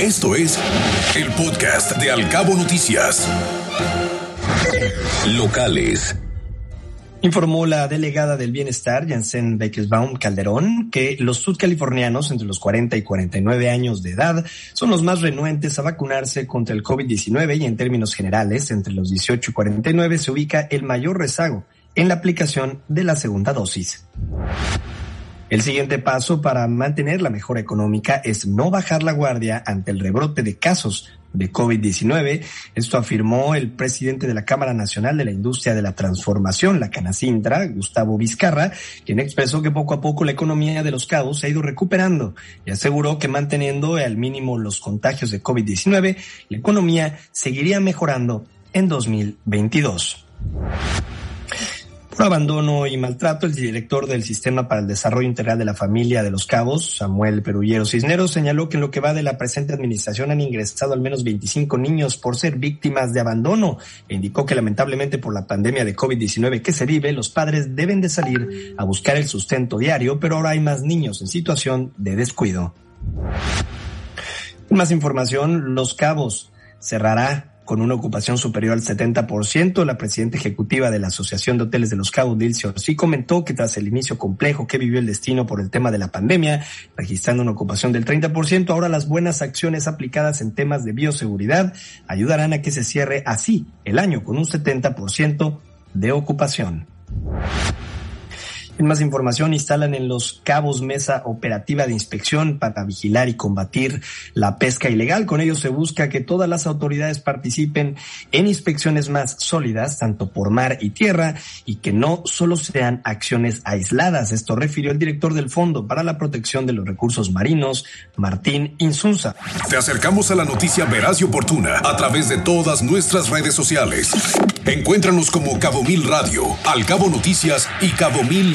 Esto es el podcast de Alcabo Noticias. Locales. Informó la delegada del bienestar, Janssen Beckelsbaum Calderón, que los sudcalifornianos entre los 40 y 49 años de edad son los más renuentes a vacunarse contra el COVID-19 y en términos generales, entre los 18 y 49 se ubica el mayor rezago en la aplicación de la segunda dosis. El siguiente paso para mantener la mejora económica es no bajar la guardia ante el rebrote de casos de COVID-19. Esto afirmó el presidente de la Cámara Nacional de la Industria de la Transformación, la Canacintra, Gustavo Vizcarra, quien expresó que poco a poco la economía de los cabos se ha ido recuperando y aseguró que manteniendo al mínimo los contagios de COVID-19, la economía seguiría mejorando en 2022. Por abandono y maltrato, el director del Sistema para el Desarrollo Integral de la Familia de los Cabos, Samuel Perullero Cisneros, señaló que en lo que va de la presente administración han ingresado al menos 25 niños por ser víctimas de abandono. E indicó que lamentablemente por la pandemia de COVID-19 que se vive, los padres deben de salir a buscar el sustento diario, pero ahora hay más niños en situación de descuido. Más información, Los Cabos cerrará con una ocupación superior al 70%. La presidenta ejecutiva de la Asociación de Hoteles de los Cabos, Dilcio sí comentó que tras el inicio complejo que vivió el destino por el tema de la pandemia, registrando una ocupación del 30%, ahora las buenas acciones aplicadas en temas de bioseguridad ayudarán a que se cierre así el año con un 70% de ocupación. En más información, instalan en los cabos mesa operativa de inspección para vigilar y combatir la pesca ilegal. Con ello se busca que todas las autoridades participen en inspecciones más sólidas, tanto por mar y tierra, y que no solo sean acciones aisladas. Esto refirió el director del Fondo para la Protección de los Recursos Marinos, Martín Insunza. Te acercamos a la noticia veraz y oportuna a través de todas nuestras redes sociales. Encuéntranos como Cabo Mil Radio, Al Cabo Noticias y Cabo Mil